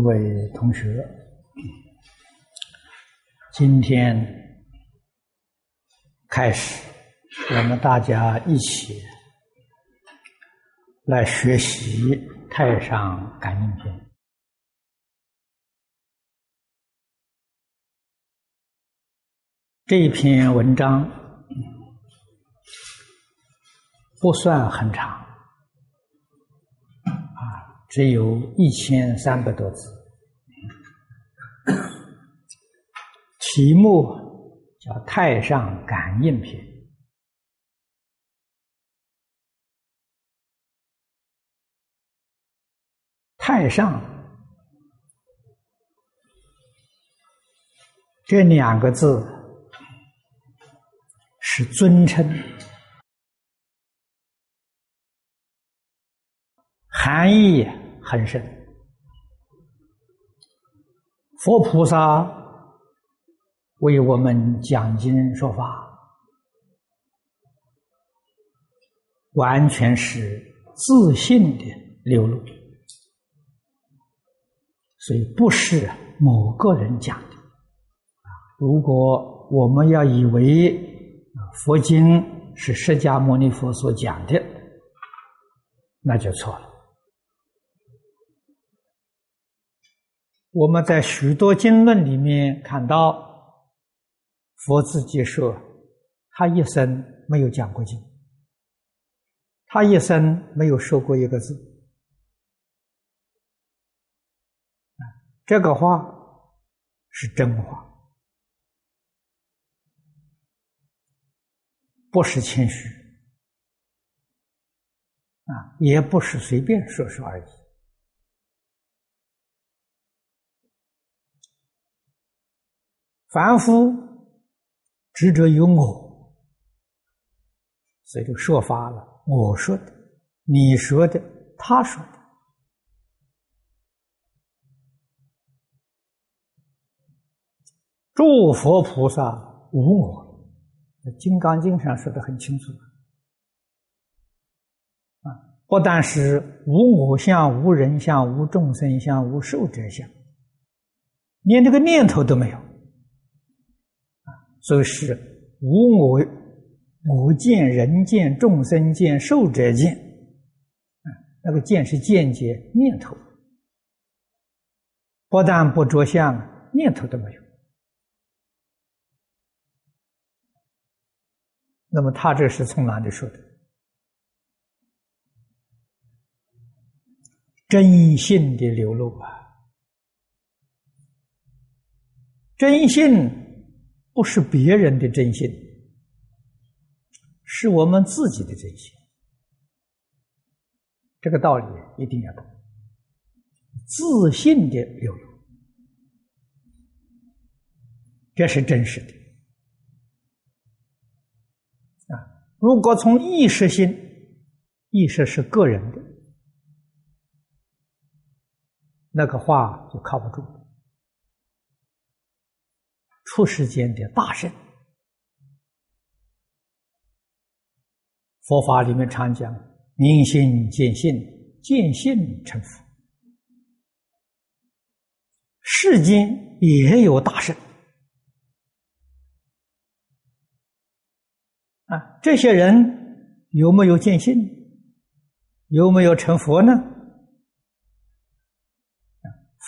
诸位同学，今天开始，我们大家一起来学习《太上感应篇》这一篇文章，不算很长啊。只有一千三百多字，题目叫《太上感应篇》。太上这两个字是尊称。含义很深，佛菩萨为我们讲经说法，完全是自信的流露，所以不是某个人讲的。如果我们要以为佛经是释迦牟尼佛所讲的，那就错了。我们在许多经论里面看到，佛自己说，他一生没有讲过经，他一生没有说过一个字。这个话是真话，不是谦虚，啊，也不是随便说说而已。凡夫执着有我，所以就说法了。我说的，你说的，他说的，诸佛菩萨无我，《金刚经》上说的很清楚啊！不但是无我相、无人相、无众生相、无寿者相，连这个念头都没有。所以是无我，我见、人见、众生见、寿者见，啊，那个见是见解念头，不但不着相，念头都没有。那么他这是从哪里说的？真性的流露啊，真性。不是别人的真心，是我们自己的真心。这个道理一定要懂。自信的流露，这是真实的。啊，如果从意识心，意识是个人的，那个话就靠不住。出世间的大圣，佛法里面常讲“明心见性，见性成佛”。世间也有大圣啊，这些人有没有见性？有没有成佛呢？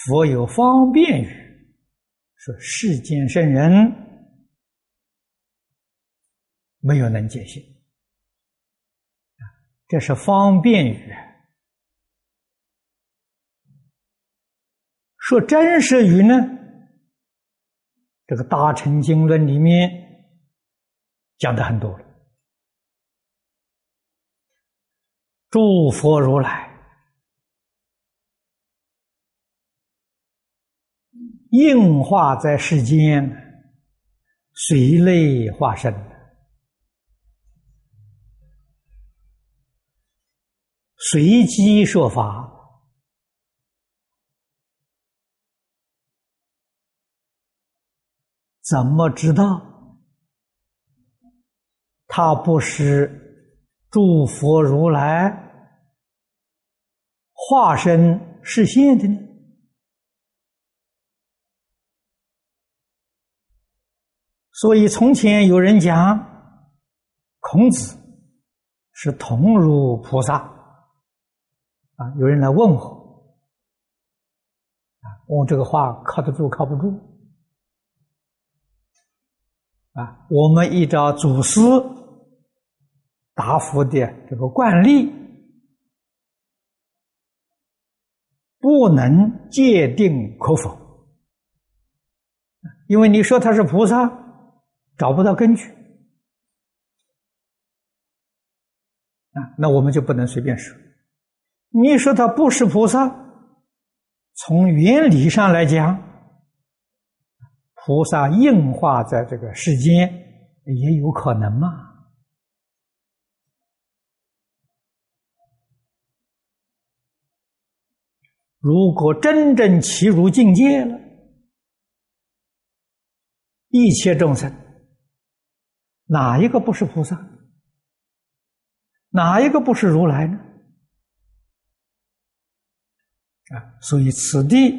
佛有方便语。说世间圣人没有能见性，这是方便语。说真实语呢，这个《大乘经论》里面讲的很多了，诸佛如来。应化在世间，随类化身，随机说法，怎么知道他不是诸佛如来化身实现的呢？所以从前有人讲孔子是同如菩萨啊，有人来问我啊，问这个话靠得住靠不住啊？我们依照祖师答复的这个惯例。不能界定可否，因为你说他是菩萨，找不到根据啊，那我们就不能随便说。你说他不是菩萨，从原理上来讲，菩萨应化在这个世间也有可能嘛？如果真正其如境界了，一切众生哪一个不是菩萨？哪一个不是如来呢？啊，所以此地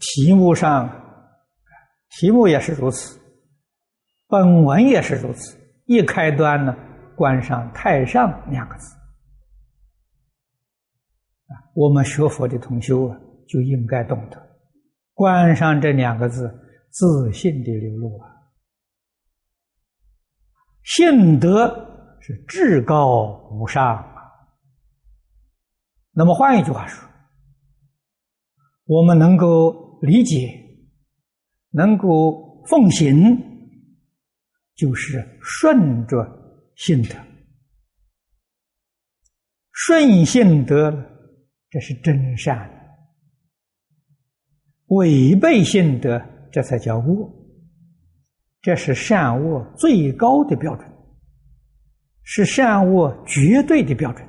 题目上题目也是如此，本文也是如此。一开端呢，关上“太上”两个字。我们学佛的同修啊，就应该懂得关上这两个字，自信的流露啊。信德是至高无上啊。那么换一句话说，我们能够理解，能够奉行，就是顺着信德，顺信德。这是真善，违背性德，这才叫恶。这是善恶最高的标准，是善恶绝对的标准。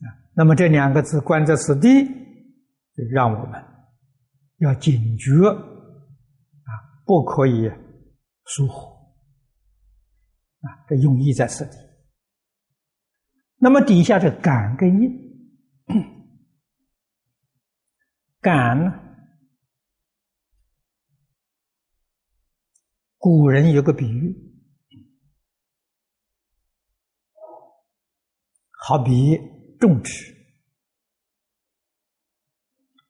啊，那么这两个字关在此地，让我们要警觉，啊，不可以疏忽。啊，这用意在此地。那么底下是感跟应，感呢？古人有个比喻，好比种植；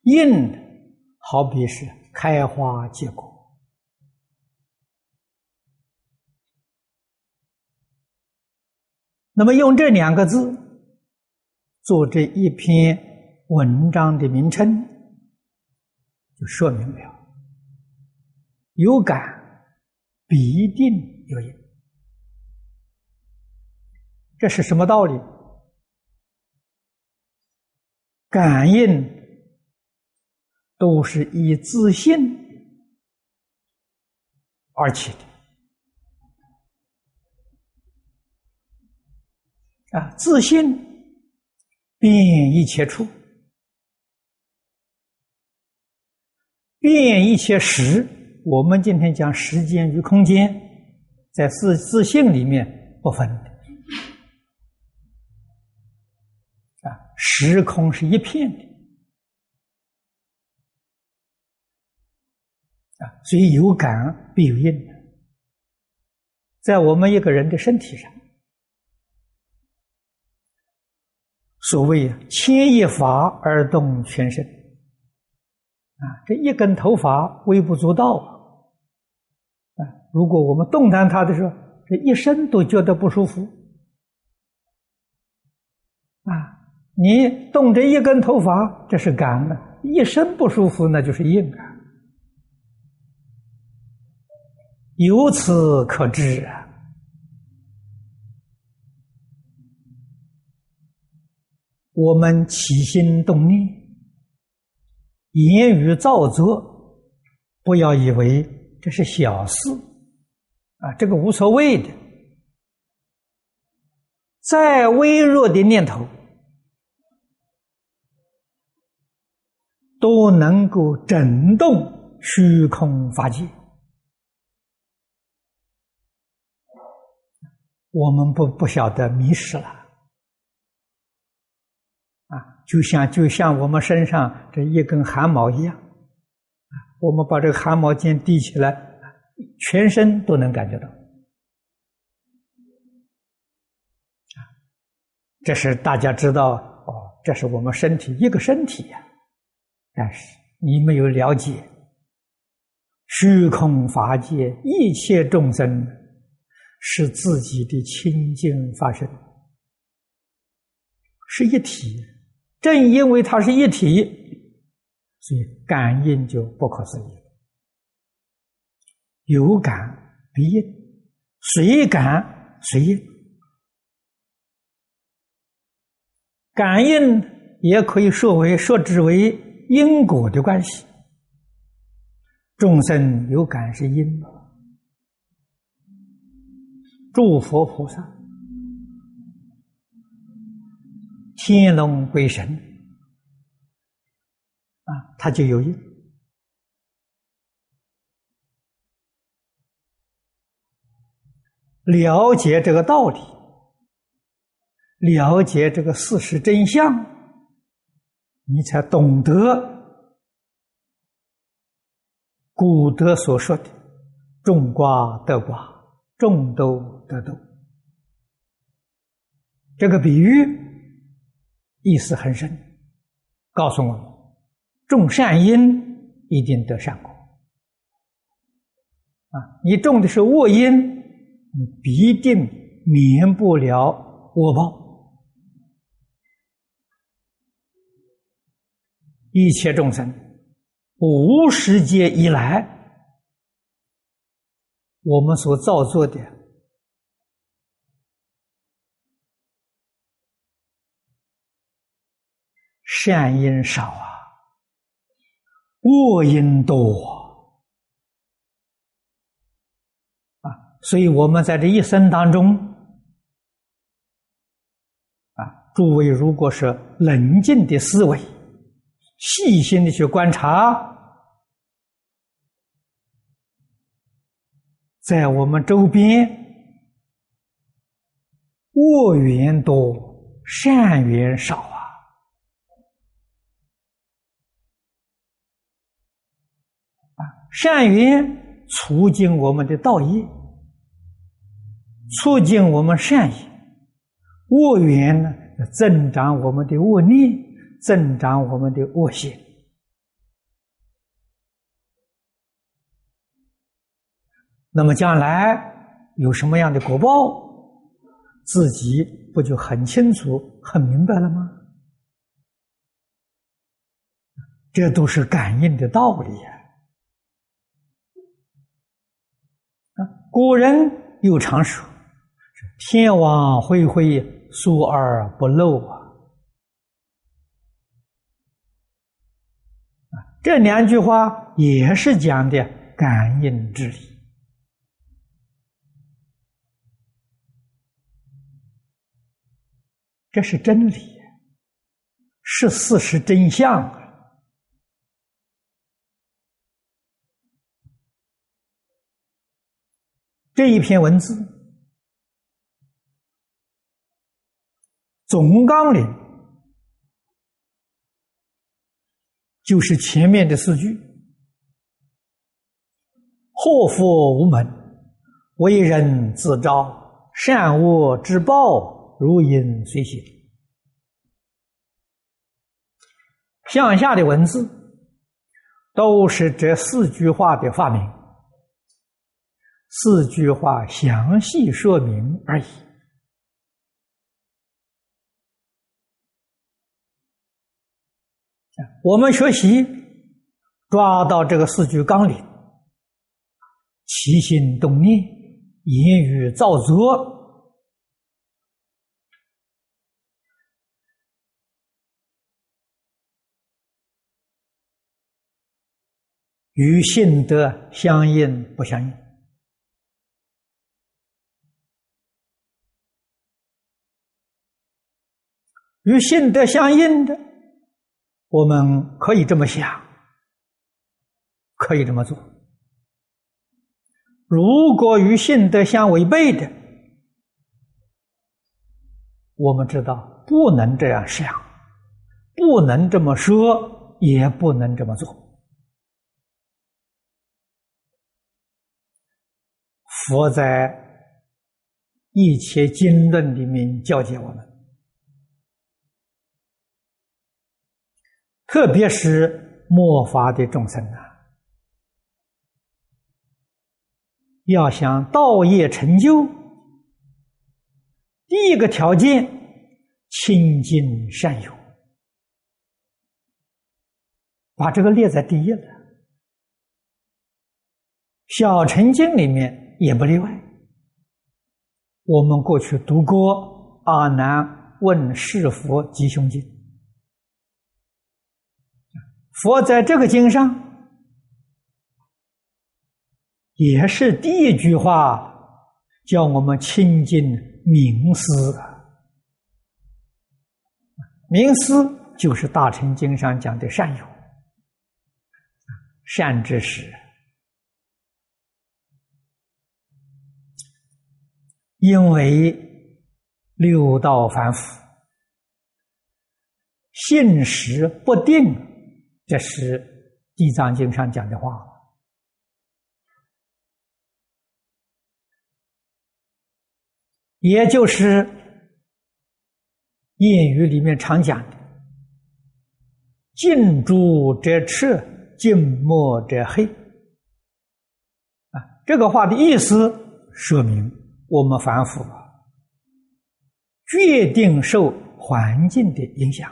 应好比是开花结果。那么用这两个字做这一篇文章的名称，就说明了：有感必定有应。这是什么道理？感应都是以自信而起的。啊，自信变一切处，变一切时。我们今天讲时间与空间，在自自信里面不分的。啊，时空是一片的。啊，所以有感必有应在我们一个人的身体上。所谓“牵一发而动全身”，啊，这一根头发微不足道啊！如果我们动弹它的时候，这一身都觉得不舒服啊！你动这一根头发，这是感的，一身不舒服，那就是硬啊！由此可知啊。我们起心动念、言语造作，不要以为这是小事啊，这个无所谓的。再微弱的念头，都能够震动虚空法界。我们不不晓得迷失了。啊，就像就像我们身上这一根汗毛一样，我们把这个汗毛尖提起来，全身都能感觉到。这是大家知道哦，这是我们身体一个身体呀。但是你没有了解，虚空法界一切众生是自己的清净法身，是一体。正因为它是一体，所以感应就不可思议。有感必应，随感随应。感应也可以说为说之为因果的关系，众生有感是因，诸佛菩萨、天龙鬼神啊，他就有因。了解这个道理。了解这个事实真相，你才懂得古德所说的“种瓜得瓜，种豆得豆”。这个比喻意思很深，告诉我们：种善因一定得善果。啊，你种的是恶因，你必定免不了恶报。一切众生，无世界以来，我们所造作的善因少啊，恶因多啊，所以我们在这一生当中，啊，诸位如果是冷静的思维。细心的去观察，在我们周边，恶缘多，善缘少啊！啊，善缘促进我们的道业，促进我们善业；恶缘呢，增长我们的恶念。增长我们的恶性，那么将来有什么样的果报，自己不就很清楚、很明白了吗？这都是感应的道理呀！啊，古人又常说：“天网恢恢，疏而不漏啊。”这两句话也是讲的感应之理，这是真理，是事实真相啊。这一篇文字总纲领。就是前面的四句：祸福无门，为人自招，善恶之报，如影随形。向下的文字都是这四句话的发明，四句话详细说明而已。我们学习抓到这个四句纲领，起心动念、言语造作，与性德相应不相应？与性德相应的。我们可以这么想。可以这么做。如果与信德相违背的。我们知道不能这样想，不能这么说，也不能这么做。佛在一切经论里面教诫我们。特别是末法的众生啊，要想道业成就，第一个条件清净善友，把这个列在第一了。小乘经里面也不例外。我们过去读过《阿难问是佛吉凶经》，佛在这个经上也是第一句话，叫我们亲近冥思。冥思就是《大乘经》上讲的善友，善知识。因为六道反腐，信实不定，这是《地藏经》上讲的话。也就是谚语里面常讲的“近朱者赤，近墨者黑”。啊，这个话的意思说明。我们凡夫决定受环境的影响，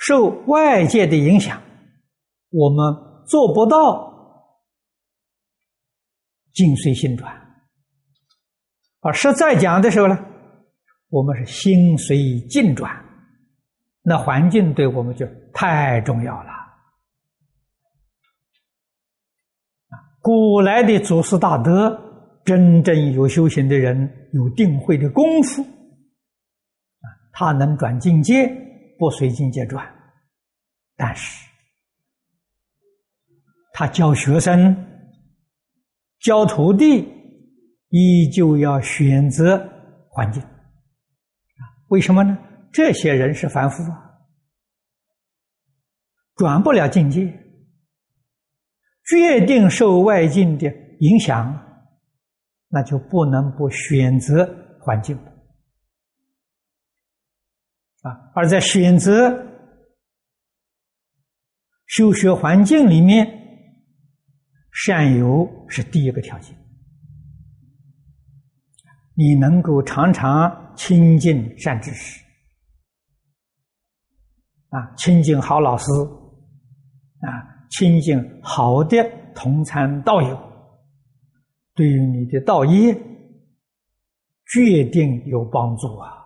受外界的影响，我们做不到境随心转。而实在讲的时候呢，我们是心随境转，那环境对我们就太重要了。古来的祖师大德，真正有修行的人，有定慧的功夫，啊，他能转境界，不随境界转，但是，他教学生、教徒弟，依旧要选择环境，为什么呢？这些人是凡夫啊，转不了境界。决定受外境的影响，那就不能不选择环境啊！而在选择修学环境里面，善友是第一个条件。你能够常常亲近善知识啊，亲近好老师啊。亲近好的同参道友，对于你的道业决定有帮助啊！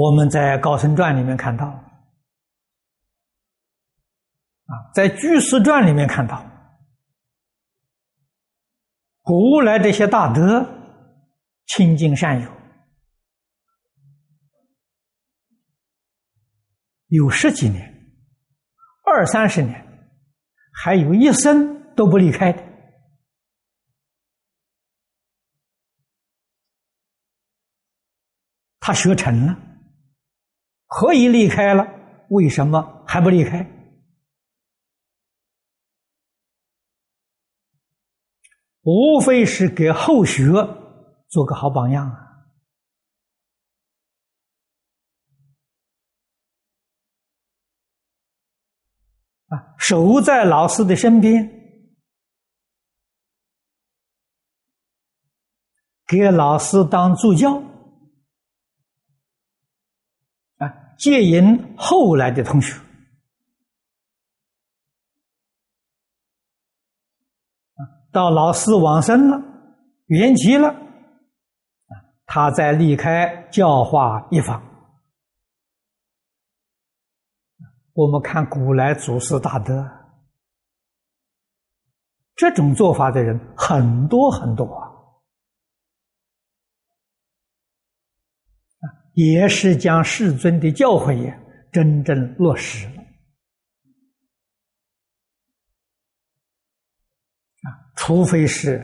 我们在《高僧传》里面看到，啊，在《居士传》里面看到，古来这些大德亲近善友。有十几年，二三十年，还有一生都不离开的。他学成了，可以离开了，为什么还不离开？无非是给后学做个好榜样啊。啊，守在老师的身边，给老师当助教，啊，接引后来的同学，到老师往生了，圆寂了，他再离开教化一方。我们看古来祖师大德，这种做法的人很多很多啊，也是将世尊的教诲真正落实了啊，除非是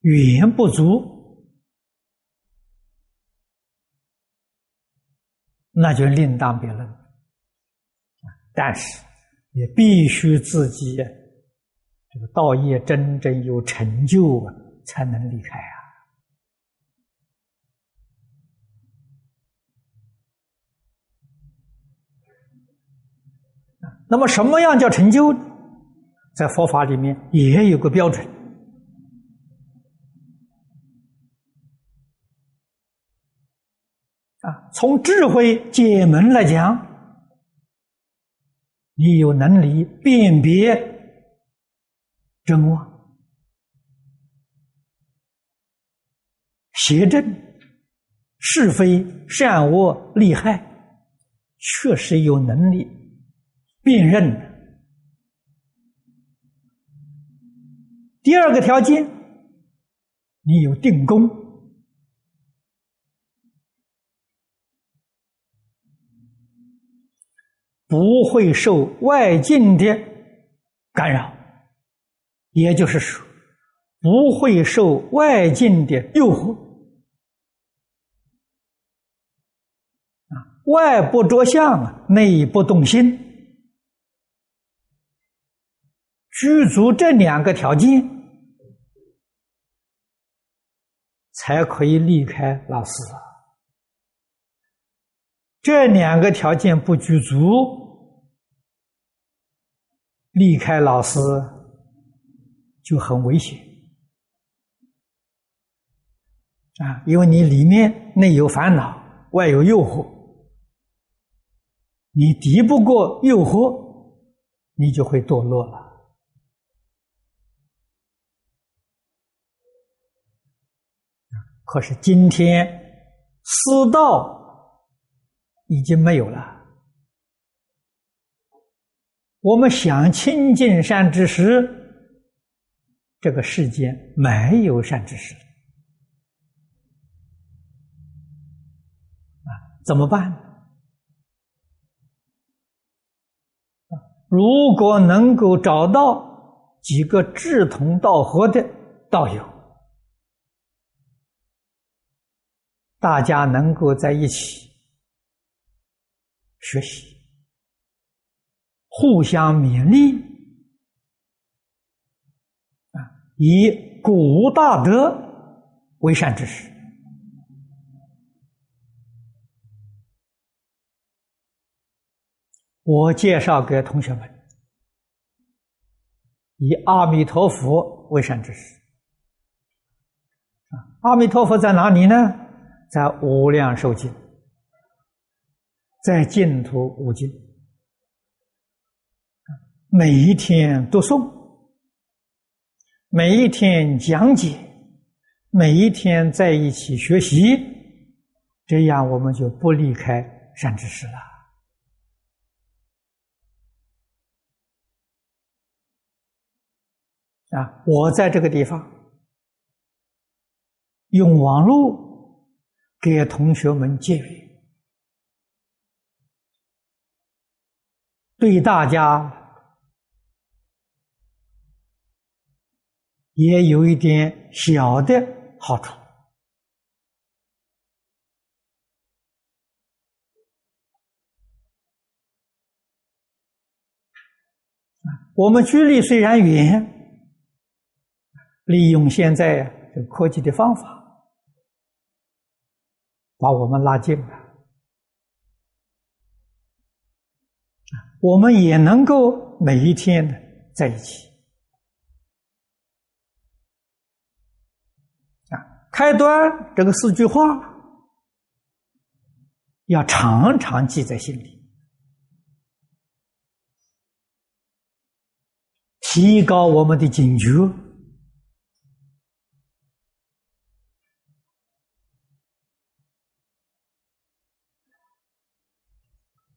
语言不足，那就另当别论。但是也必须自己这个道业真正有成就，才能离开啊。那么，什么样叫成就？在佛法里面也有个标准啊。从智慧解门来讲，你有能力辨别真妄、邪正、是非、善恶、利害，确实有能力。辨认。第二个条件，你有定功，不会受外境的干扰，也就是说，不会受外境的诱惑。啊，外不着相啊，内不动心。具足这两个条件，才可以离开老师。这两个条件不具足，离开老师就很危险啊！因为你里面内有烦恼，外有诱惑，你敌不过诱惑，你就会堕落了。可是今天私道已经没有了。我们想亲近善知识，这个世间没有善知识啊，怎么办？如果能够找到几个志同道合的道友。大家能够在一起学习，互相勉励，啊，以古大德为善之识。我介绍给同学们，以阿弥陀佛为善知识。阿弥陀佛在哪里呢？在无量寿经，在净土五经，每一天读诵，每一天讲解，每一天在一起学习，这样我们就不离开善知识了。啊，我在这个地方用网络。给同学们结缘，对大家也有一点小的好处。我们距离虽然远，利用现在这个科技的方法。把我们拉近了，我们也能够每一天在一起。啊，开端这个四句话要常常记在心里，提高我们的警觉。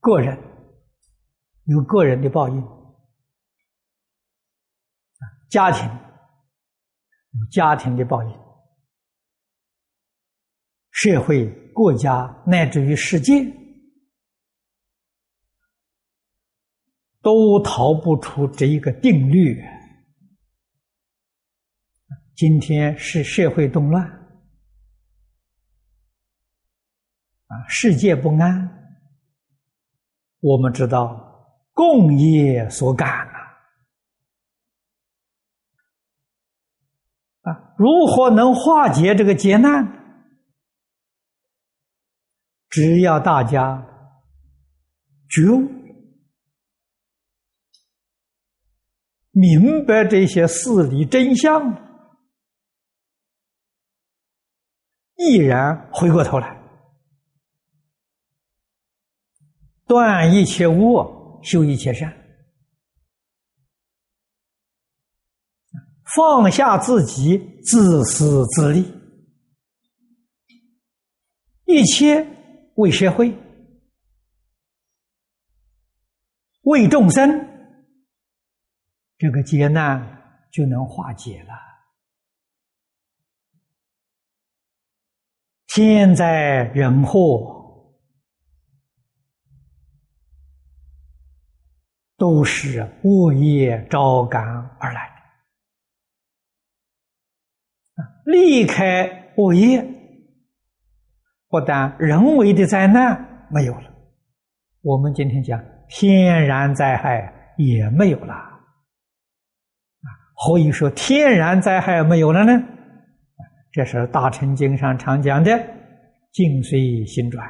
个人有个人的报应，家庭有家庭的报应，社会、国家乃至于世界，都逃不出这一个定律。今天是社会动乱，啊，世界不安。我们知道，共业所感呐。啊，如何能化解这个劫难？只要大家觉悟、明白这些事理真相，毅然回过头来，断一切恶，修一切善，放下自己自私自利，一切。为社会，为众生，这个劫难就能化解了。天灾人祸都是恶业招感而来的，离开恶业。不但人为的灾难没有了，我们今天讲天然灾害也没有了。啊，何以说天然灾害没有了呢？这是大乘经上常讲的“境随心转”。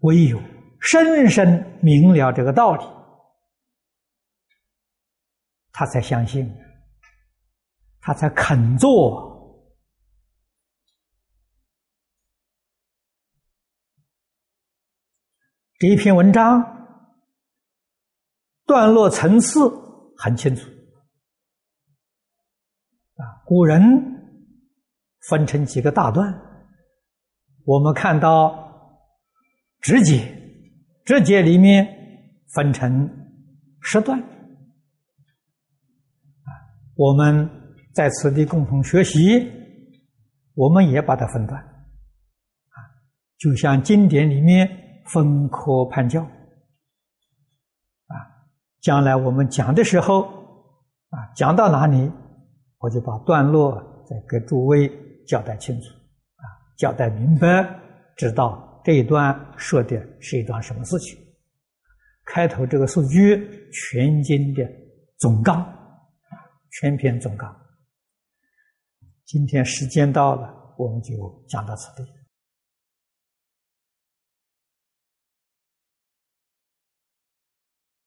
唯有深深明了这个道理，他才相信。他才肯做这一篇文章，段落层次很清楚啊。古人分成几个大段，我们看到直接，直接里面分成十段。啊，我们。在此地共同学习，我们也把它分段，啊，就像经典里面分科判教，啊，将来我们讲的时候，啊，讲到哪里，我就把段落再给诸位交代清楚，啊，交代明白，知道这一段说的是一段什么事情。开头这个数据，全经的总纲，全篇总纲。今天时间到了，我们就讲到此地。